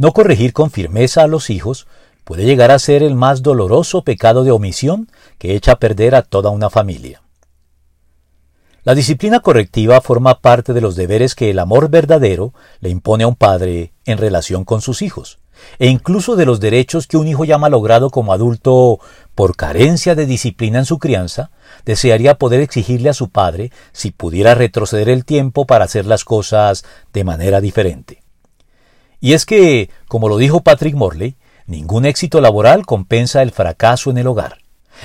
No corregir con firmeza a los hijos puede llegar a ser el más doloroso pecado de omisión que echa a perder a toda una familia. La disciplina correctiva forma parte de los deberes que el amor verdadero le impone a un padre en relación con sus hijos, e incluso de los derechos que un hijo ya malogrado como adulto por carencia de disciplina en su crianza, desearía poder exigirle a su padre si pudiera retroceder el tiempo para hacer las cosas de manera diferente. Y es que, como lo dijo Patrick Morley, ningún éxito laboral compensa el fracaso en el hogar,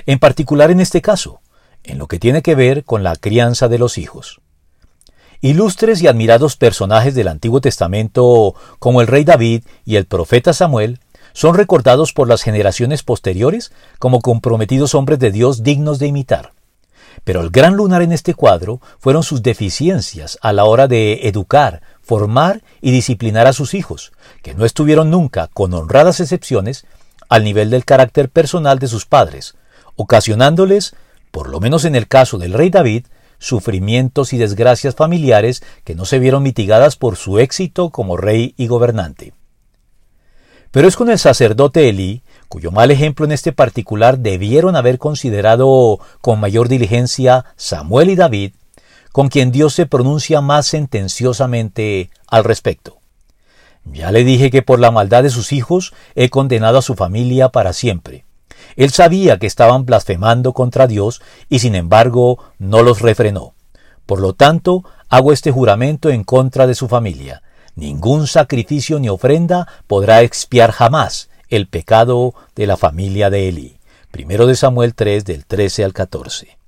en particular en este caso, en lo que tiene que ver con la crianza de los hijos. Ilustres y admirados personajes del Antiguo Testamento como el rey David y el profeta Samuel son recordados por las generaciones posteriores como comprometidos hombres de Dios dignos de imitar. Pero el gran lunar en este cuadro fueron sus deficiencias a la hora de educar, formar y disciplinar a sus hijos, que no estuvieron nunca, con honradas excepciones, al nivel del carácter personal de sus padres, ocasionándoles por lo menos en el caso del rey David, sufrimientos y desgracias familiares que no se vieron mitigadas por su éxito como rey y gobernante. Pero es con el sacerdote Elí, cuyo mal ejemplo en este particular debieron haber considerado con mayor diligencia Samuel y David, con quien Dios se pronuncia más sentenciosamente al respecto. Ya le dije que por la maldad de sus hijos he condenado a su familia para siempre. Él sabía que estaban blasfemando contra Dios y sin embargo no los refrenó. Por lo tanto, hago este juramento en contra de su familia. Ningún sacrificio ni ofrenda podrá expiar jamás el pecado de la familia de Eli. Primero de Samuel 3 del 13 al 14.